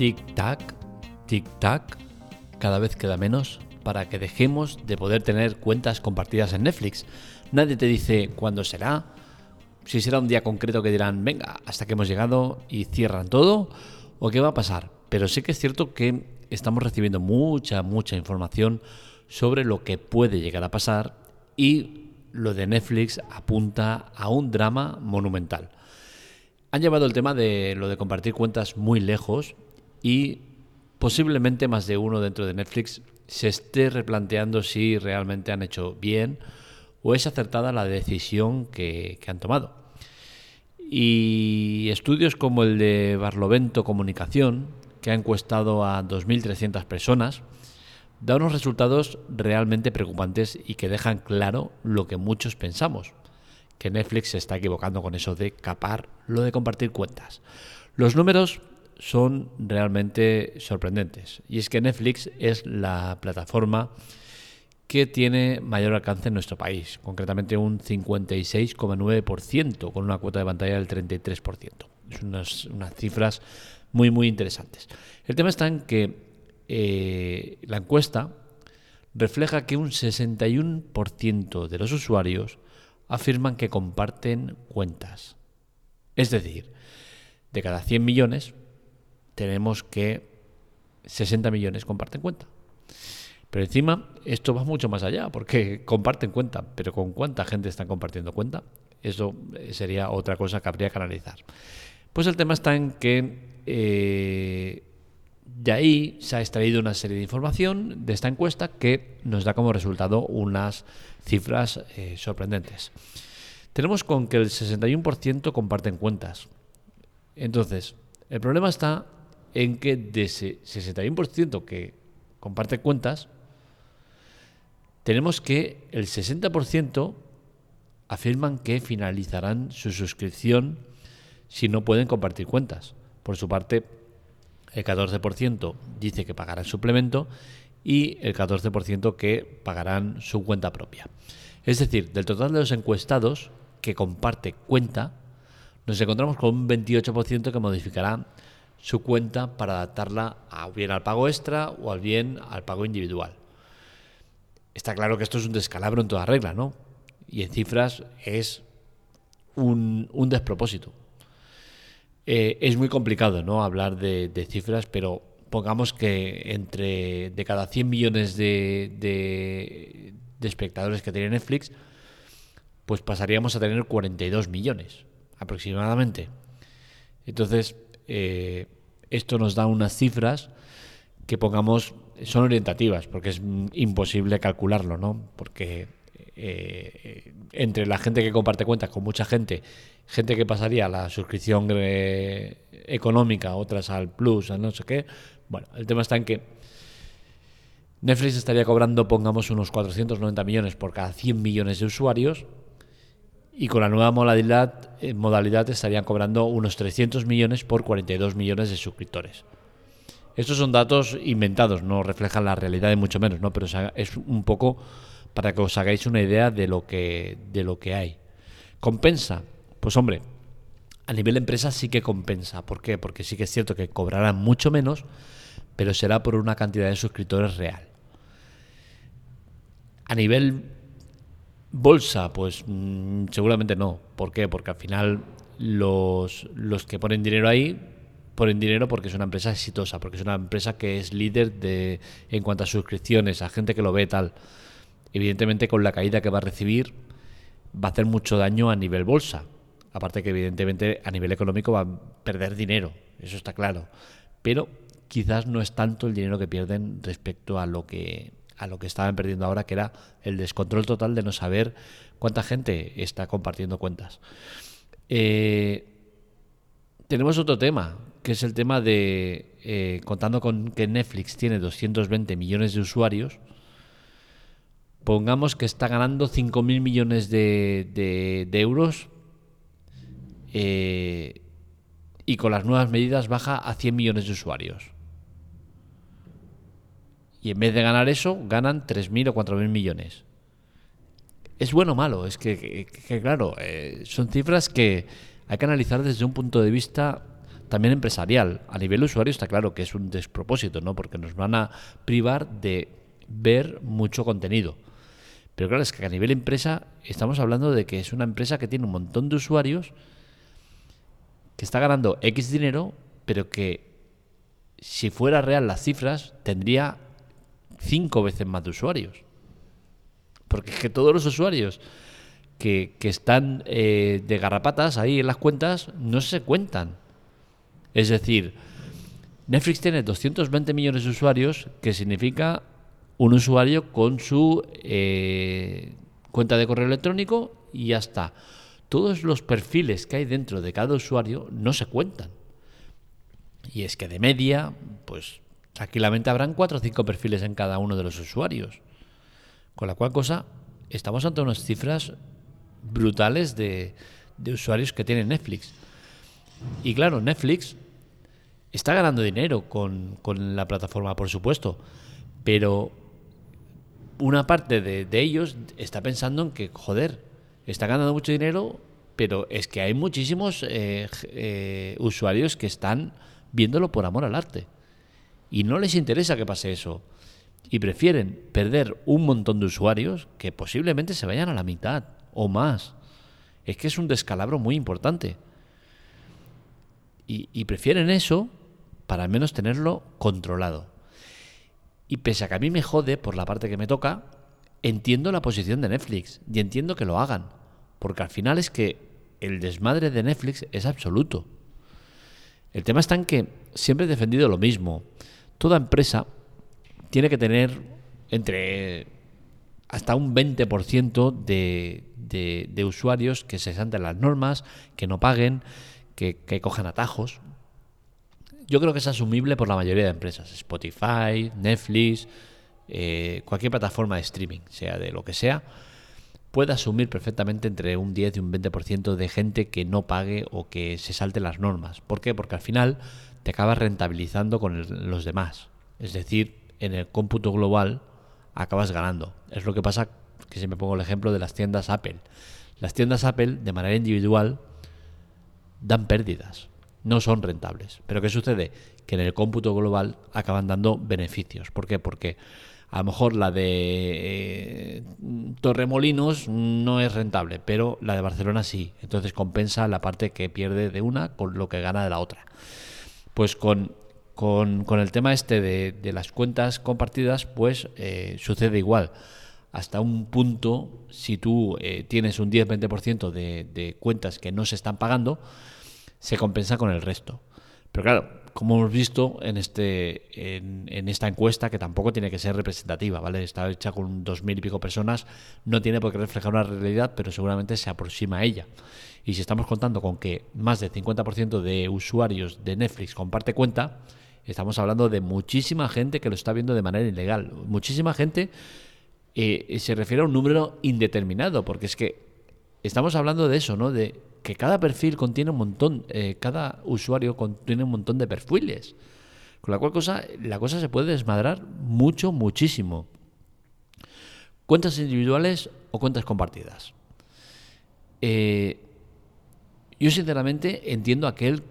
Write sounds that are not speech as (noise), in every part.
Tic-tac, tic-tac, cada vez queda menos para que dejemos de poder tener cuentas compartidas en Netflix. Nadie te dice cuándo será, si será un día concreto que dirán, venga, hasta que hemos llegado y cierran todo, o qué va a pasar. Pero sí que es cierto que estamos recibiendo mucha, mucha información sobre lo que puede llegar a pasar y lo de Netflix apunta a un drama monumental. Han llevado el tema de lo de compartir cuentas muy lejos y posiblemente más de uno dentro de Netflix se esté replanteando si realmente han hecho bien o es acertada la decisión que, han tomado. Y estudios como el de Barlovento Comunicación, que ha encuestado a 2.300 personas, da unos resultados realmente preocupantes y que dejan claro lo que muchos pensamos, que Netflix se está equivocando con eso de capar lo de compartir cuentas. Los números son realmente sorprendentes y es que Netflix es la plataforma que tiene mayor alcance en nuestro país, concretamente un 56,9% con una cuota de pantalla del 33%. Es unas, unas cifras muy muy interesantes. El tema está en que eh, la encuesta refleja que un 61% de los usuarios afirman que comparten cuentas. Es decir, de cada 100 millones tenemos que 60 millones comparten cuenta. Pero encima esto va mucho más allá, porque (laughs) comparten cuenta, pero ¿con cuánta gente están compartiendo cuenta? Eso sería otra cosa que habría que analizar. Pues el tema está en que eh, de ahí se ha extraído una serie de información de esta encuesta que nos da como resultado unas cifras eh, sorprendentes. Tenemos con que el 61% comparten cuentas. Entonces, el problema está en que de ese 61% que comparte cuentas, tenemos que el 60% afirman que finalizarán su suscripción si no pueden compartir cuentas. Por su parte, el 14% dice que pagará el suplemento y el 14% que pagarán su cuenta propia. Es decir, del total de los encuestados que comparte cuenta, nos encontramos con un 28% que modificará su cuenta para adaptarla a bien al pago extra o al bien al pago individual. Está claro que esto es un descalabro en toda regla, ¿no? Y en cifras es un, despropósito. Eh, es muy complicado ¿no? hablar de, cifras, pero pongamos que entre de cada 100 millones de, de, espectadores que tiene Netflix, pues pasaríamos a tener 42 millones aproximadamente. Entonces, eh, esto nos da unas cifras que pongamos, son orientativas, porque es imposible calcularlo, ¿no? Porque eh, entre la gente que comparte cuentas con mucha gente, gente que pasaría a la suscripción eh, económica, otras al plus, a no sé qué. Bueno, el tema está en que Netflix estaría cobrando, pongamos, unos 490 millones por cada 100 millones de usuarios y con la nueva modalidad, eh, modalidad estarían cobrando unos 300 millones por 42 millones de suscriptores. Estos son datos inventados, no reflejan la realidad de mucho menos, ¿no? pero es un poco para que os hagáis una idea de lo que, de lo que hay. ¿Compensa? Pues hombre, a nivel empresa sí que compensa. ¿Por qué? Porque sí que es cierto que cobrarán mucho menos, pero será por una cantidad de suscriptores real. A nivel bolsa, pues mm, seguramente no. ¿Por qué? Porque al final los, los que ponen dinero ahí ponen dinero porque es una empresa exitosa, porque es una empresa que es líder de en cuanto a suscripciones, a gente que lo ve tal evidentemente con la caída que va a recibir va a hacer mucho daño a nivel bolsa. Aparte que evidentemente a nivel económico va a perder dinero, eso está claro. Pero quizás no es tanto el dinero que pierden respecto a lo que a lo que estaban perdiendo ahora, que era el descontrol total de no saber cuánta gente está compartiendo cuentas. Eh, tenemos otro tema, que es el tema de, eh, contando con que Netflix tiene 220 millones de usuarios, pongamos que está ganando 5.000 millones de, euros eh, y con las nuevas medidas baja a 100 millones de usuarios. Y en vez de ganar eso, ganan 3.000 o 4.000 millones. ¿Es bueno o malo? Es que, claro, eh, son cifras que hay que analizar desde un punto de vista también empresarial. A nivel usuario está claro que es un despropósito, ¿no? Porque nos van a privar de ver mucho contenido. Pero claro, es que a nivel empresa estamos hablando de que es una empresa que tiene un montón de usuarios, que está ganando X dinero, pero que si fuera real las cifras, tendría cinco veces más de usuarios. Porque es que todos los usuarios que, están eh, de garrapatas ahí en las cuentas no se cuentan. Es decir, Netflix tiene 220 millones de usuarios, que significa un usuario con su eh, cuenta de correo electrónico y ya está. Todos los perfiles que hay dentro de cada usuario no se cuentan. Y es que de media, pues tranquilamente habrán cuatro o cinco perfiles en cada uno de los usuarios. Con la cual cosa, estamos ante unas cifras brutales de, usuarios que tiene Netflix. Y claro, Netflix está ganando dinero con, con la plataforma, por supuesto, pero una parte de, ellos está pensando en que, joder, está ganando mucho dinero, pero es que hay muchísimos eh, eh, usuarios que están viéndolo por amor al arte. Y no les interesa que pase eso. Y prefieren perder un montón de usuarios que posiblemente se vayan a la mitad o más. Es que es un descalabro muy importante. Y, prefieren eso para al menos tenerlo controlado. Y pese a que a mí me jode por la parte que me toca, entiendo la posición de Netflix y entiendo que lo hagan. Porque al final es que el desmadre de Netflix es absoluto. El tema está en que siempre he defendido lo mismo. Toda empresa tiene que tener entre hasta un 20% de, de, usuarios que se salten las normas, que no paguen, que, que cojan atajos yo creo que es asumible por la mayoría de empresas. Spotify, Netflix, eh, cualquier plataforma de streaming, sea de lo que sea, puede asumir perfectamente entre un 10 y un 20% de gente que no pague o que se salte las normas. ¿Por qué? Porque al final te acabas rentabilizando con los demás. Es decir, en el cómputo global acabas ganando. Es lo que pasa, que me pongo el ejemplo de las tiendas Apple. Las tiendas Apple, de manera individual, dan pérdidas no son rentables. Pero ¿qué sucede? Que en el cómputo global acaban dando beneficios. ¿Por qué? Porque a lo mejor la de eh, Torremolinos no es rentable, pero la de Barcelona sí. Entonces compensa la parte que pierde de una con lo que gana de la otra. Pues con, con, el tema este de, las cuentas compartidas, pues eh, sucede igual. Hasta un punto, si tú eh, tienes un 10-20% de, de cuentas que no se están pagando, se compensa con el resto. Pero claro, como hemos visto en, este, en, esta encuesta, que tampoco tiene que ser representativa, ¿vale? Está hecha con dos mil y pico personas, no tiene por qué reflejar una realidad, pero seguramente se aproxima a ella. Y si estamos contando con que más del 50% de usuarios de Netflix comparte cuenta, estamos hablando de muchísima gente que lo está viendo de manera ilegal. Muchísima gente eh, se refiere a un número indeterminado, porque es que estamos hablando de eso, ¿no? De que cada perfil contiene un montón, eh, cada usuario contiene un montón de perfiles. Con la cual cosa, la cosa se puede desmadrar mucho, muchísimo. Cuentas individuales o cuentas compartidas. Eh, yo sinceramente entiendo aquel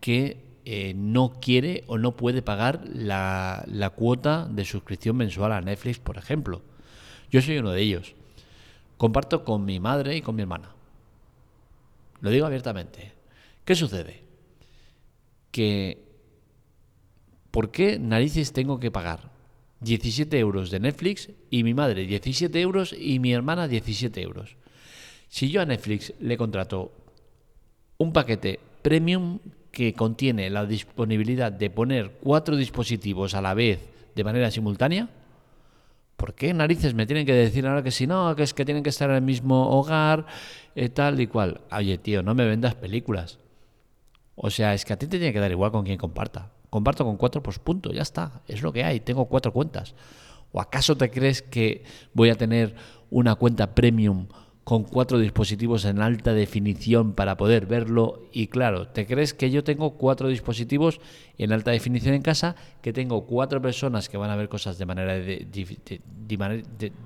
que eh, no quiere o no puede pagar la cuota de suscripción mensual a Netflix, por ejemplo. Yo soy uno de ellos. Comparto con mi madre y con mi hermana. Lo digo abiertamente. ¿Qué sucede? Que ¿por qué narices tengo que pagar 17 euros de Netflix y mi madre 17 euros y mi hermana 17 euros? Si yo a Netflix le contrato un paquete premium que contiene la disponibilidad de poner cuatro dispositivos a la vez de manera simultánea, ¿por qué narices me tienen que decir ahora que si no, que es que tienen que estar en el mismo hogar, eh, tal y cual? Oye, tío, no me vendas películas. O sea, es que a ti te tiene que dar igual con quien comparta. Comparto con cuatro, pues punto, ya está. Es lo que hay, tengo cuatro cuentas. ¿O acaso te crees que voy a tener una cuenta premium con cuatro dispositivos en alta definición para poder verlo. Y claro, ¿te crees que yo tengo cuatro dispositivos en alta definición en casa? Que tengo cuatro personas que van a ver cosas de manera de,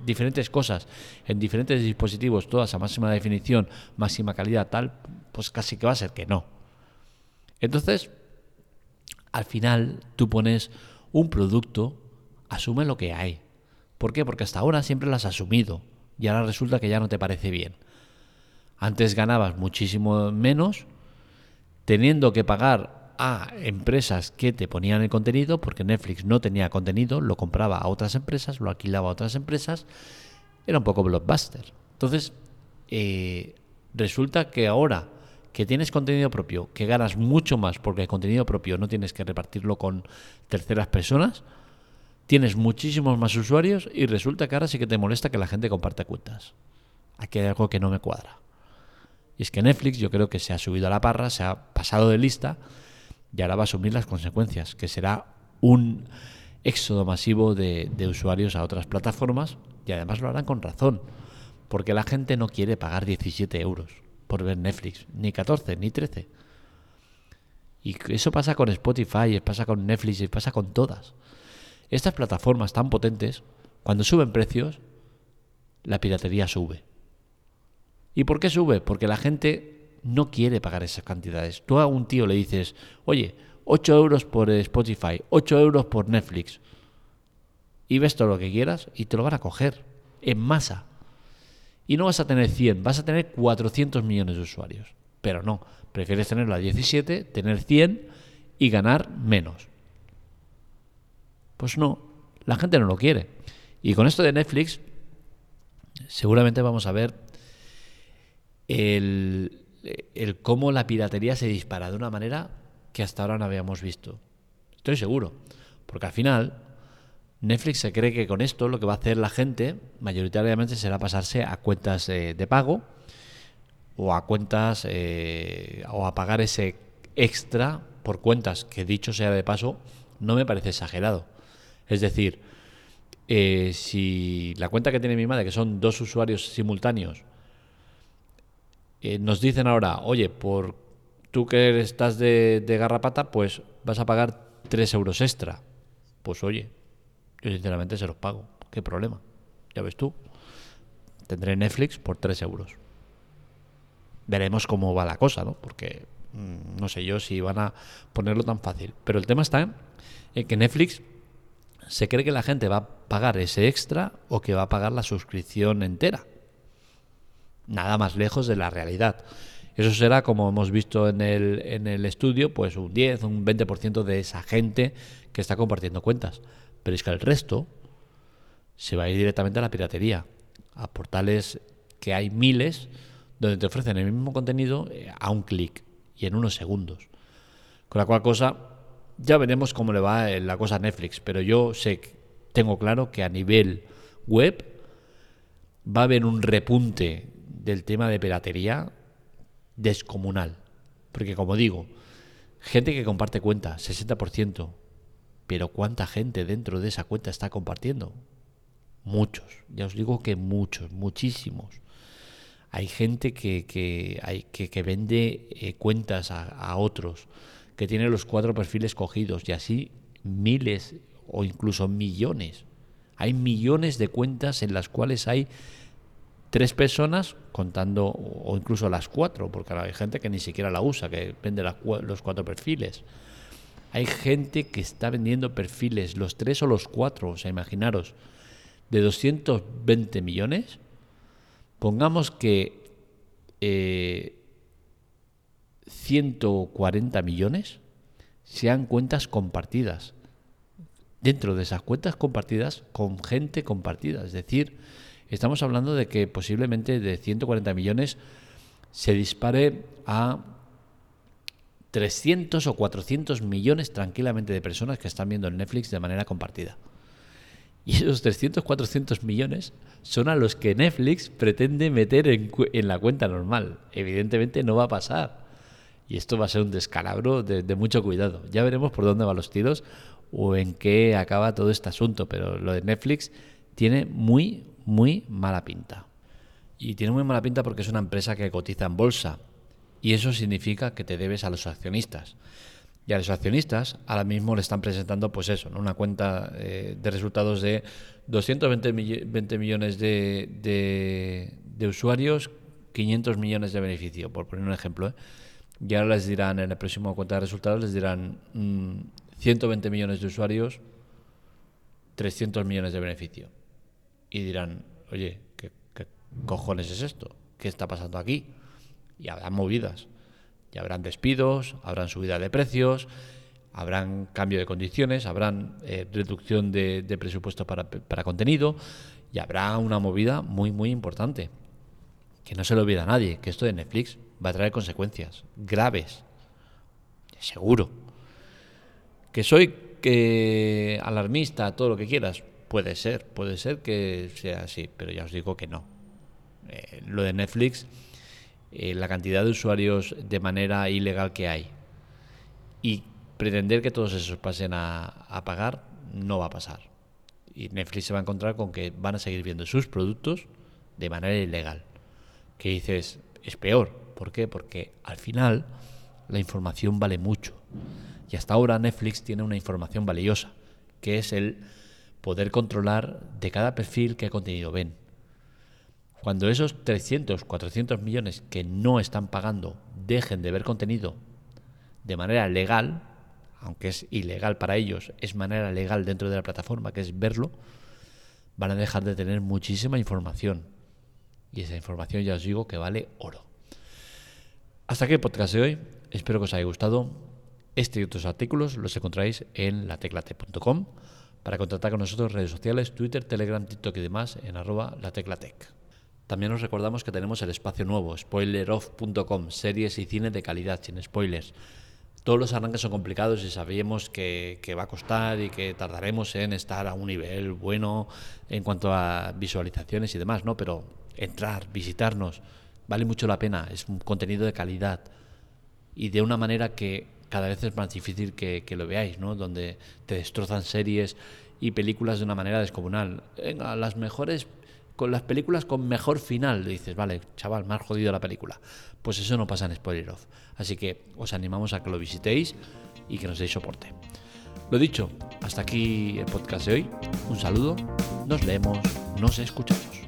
diferentes cosas en diferentes dispositivos, todas a máxima definición, máxima calidad, tal, pues casi que va a ser que no. Entonces, al final tú pones un producto, asume lo que hay. ¿Por qué? Porque hasta ahora siempre lo has asumido y ahora resulta que ya no te parece bien. Antes ganabas muchísimo menos teniendo que pagar a empresas que te ponían el contenido, porque Netflix no tenía contenido, lo compraba a otras empresas, lo alquilaba a otras empresas, era un poco blockbuster. Entonces, eh, resulta que ahora que tienes contenido propio, que ganas mucho más porque el contenido propio no tienes que repartirlo con terceras personas, tienes muchísimos más usuarios y resulta que ahora sí que te molesta que la gente comparte cuentas. Aquí hay algo que no me cuadra. Y es que Netflix yo creo que se ha subido a la parra, se ha pasado de lista y ahora va a asumir las consecuencias, que será un éxodo masivo de, usuarios a otras plataformas y además lo harán con razón, porque la gente no quiere pagar 17 euros por ver Netflix, ni 14, ni 13. Y eso pasa con Spotify, pasa con Netflix y pasa con todas. Estas plataformas tan potentes, cuando suben precios, la piratería sube. ¿Y por qué sube? Porque la gente no quiere pagar esas cantidades. Tú a un tío le dices, oye, 8 euros por Spotify, 8 euros por Netflix, y ves todo lo que quieras y te lo van a coger en masa. Y no vas a tener 100, vas a tener 400 millones de usuarios. Pero no, prefieres tenerlo a 17, tener 100 y ganar menos. Pues no, la gente no lo quiere. Y con esto de Netflix, seguramente vamos a ver el, cómo la piratería se dispara de una manera que hasta ahora no habíamos visto. Estoy seguro. Porque al final, Netflix se cree que con esto lo que va a hacer la gente mayoritariamente será pasarse a cuentas de pago o a cuentas eh, o a pagar ese extra por cuentas que dicho sea de paso no me parece exagerado. Es decir, eh, si la cuenta que tiene mi madre, que son dos usuarios simultáneos, eh, nos dicen ahora, oye, por tú que estás de, garrapata, pues vas a pagar 3 euros extra. Pues oye, yo sinceramente se los pago. ¿Qué problema? Ya ves tú. Tendré Netflix por 3 euros. Veremos cómo va la cosa, ¿no? Porque mm, no sé yo si van a ponerlo tan fácil. Pero el tema está en que Netflix se cree que la gente va a pagar ese extra o que va a pagar la suscripción entera nada más lejos de la realidad. Eso será, como hemos visto en el, en el estudio, pues un 10, un 20% de esa gente que está compartiendo cuentas. Pero es que el resto se va a ir directamente a la piratería, a portales que hay miles donde te ofrecen el mismo contenido eh, a un clic y en unos segundos. Con la cual cosa, ya veremos cómo le va la cosa a Netflix, pero yo sé, tengo claro que a nivel web va a haber un repunte del tema de piratería descomunal. Porque como digo, gente que comparte cuenta, 60%, pero ¿cuánta gente dentro de esa cuenta está compartiendo? Muchos, ya os digo que muchos, muchísimos. Hay gente que, que, vende eh, cuentas a otros, que tiene los cuatro perfiles cogidos y así miles o incluso millones. Hay millones de cuentas en las cuales hay tres personas contando, o incluso las cuatro, porque hay gente que ni siquiera la usa, que vende los cuatro perfiles. Hay gente que está vendiendo perfiles, los tres o los cuatro, o sea, imaginaros, de 220 millones, pongamos que 140 eh, millones sean cuentas compartidas. Dentro de esas cuentas compartidas con gente compartida, es decir, Estamos hablando de que posiblemente de 140 millones se dispare a 300 o 400 millones tranquilamente de personas que están viendo el Netflix de manera compartida. Y esos 300, 400 millones son a los que Netflix pretende meter en, la cuenta normal. Evidentemente no va a pasar. Y esto va a ser un descalabro de, mucho cuidado. Ya veremos por dónde van los tiros o en qué acaba todo este asunto. Pero lo de Netflix tiene muy, muy mala pinta. Y tiene muy mala pinta porque es una empresa que cotiza en bolsa. Y eso significa que te debes a los accionistas. Y a los accionistas ahora mismo le están presentando, pues eso, una cuenta eh, de resultados de 220 millones de, de, usuarios, 500 millones de beneficio, por poner un ejemplo. ¿eh? Y ahora les dirán, en el próximo cuenta de resultados, les dirán 120 millones de usuarios, 300 millones de beneficio. Y dirán, oye, ¿qué, cojones es esto? ¿Qué está pasando aquí? Y habrán movidas. Y habrán despidos, habrán subida de precios, habrán cambio de condiciones, habrán eh, reducción de, presupuesto para, para, contenido y habrá una movida muy, muy importante. Que no se lo olvida a nadie, que esto de Netflix va a traer consecuencias graves. Seguro. Que soy que alarmista, todo lo que quieras. Puede ser, puede ser que sea así, pero ya os digo que no. Eh, lo de Netflix, eh, la cantidad de usuarios de manera ilegal que hay y pretender que todos esos pasen a, a pagar, no va a pasar. Y Netflix se va a encontrar con que van a seguir viendo sus productos de manera ilegal. Que dices, es peor. ¿Por qué? Porque al final la información vale mucho. Y hasta ahora Netflix tiene una información valiosa, que es el poder controlar de cada perfil qué contenido ven. Cuando esos 300, 400 millones que no están pagando dejen de ver contenido de manera legal, aunque es ilegal para ellos, es manera legal dentro de la plataforma, que es verlo, van a dejar de tener muchísima información. Y esa información ya os digo que vale oro. Hasta aquí el podcast de hoy. Espero que os haya gustado. Este y otros artículos los encontráis en lateclate.com. Para contactar con nosotros, redes sociales, Twitter, Telegram, TikTok y demás en arroba lateclatec. También os recordamos que tenemos el espacio nuevo, spoileroff.com, series y cine de calidad, sin spoilers. Todos los arranques son complicados y sabíamos que, que, va a costar y que tardaremos en estar a un nivel bueno en cuanto a visualizaciones y demás, ¿no? Pero entrar, visitarnos, vale mucho la pena, es un contenido de calidad y de una manera que cada vez es más difícil que, lo veáis, ¿no? Donde te destrozan series y películas de una manera descomunal. Venga, las mejores con las películas con mejor final. Dices, vale, chaval, has jodido la película. Pues eso no pasa en Spoiler Off. Así que os animamos a que lo visitéis y que nos deis soporte. Lo dicho, hasta aquí el podcast de hoy. Un saludo, nos leemos, nos escuchamos.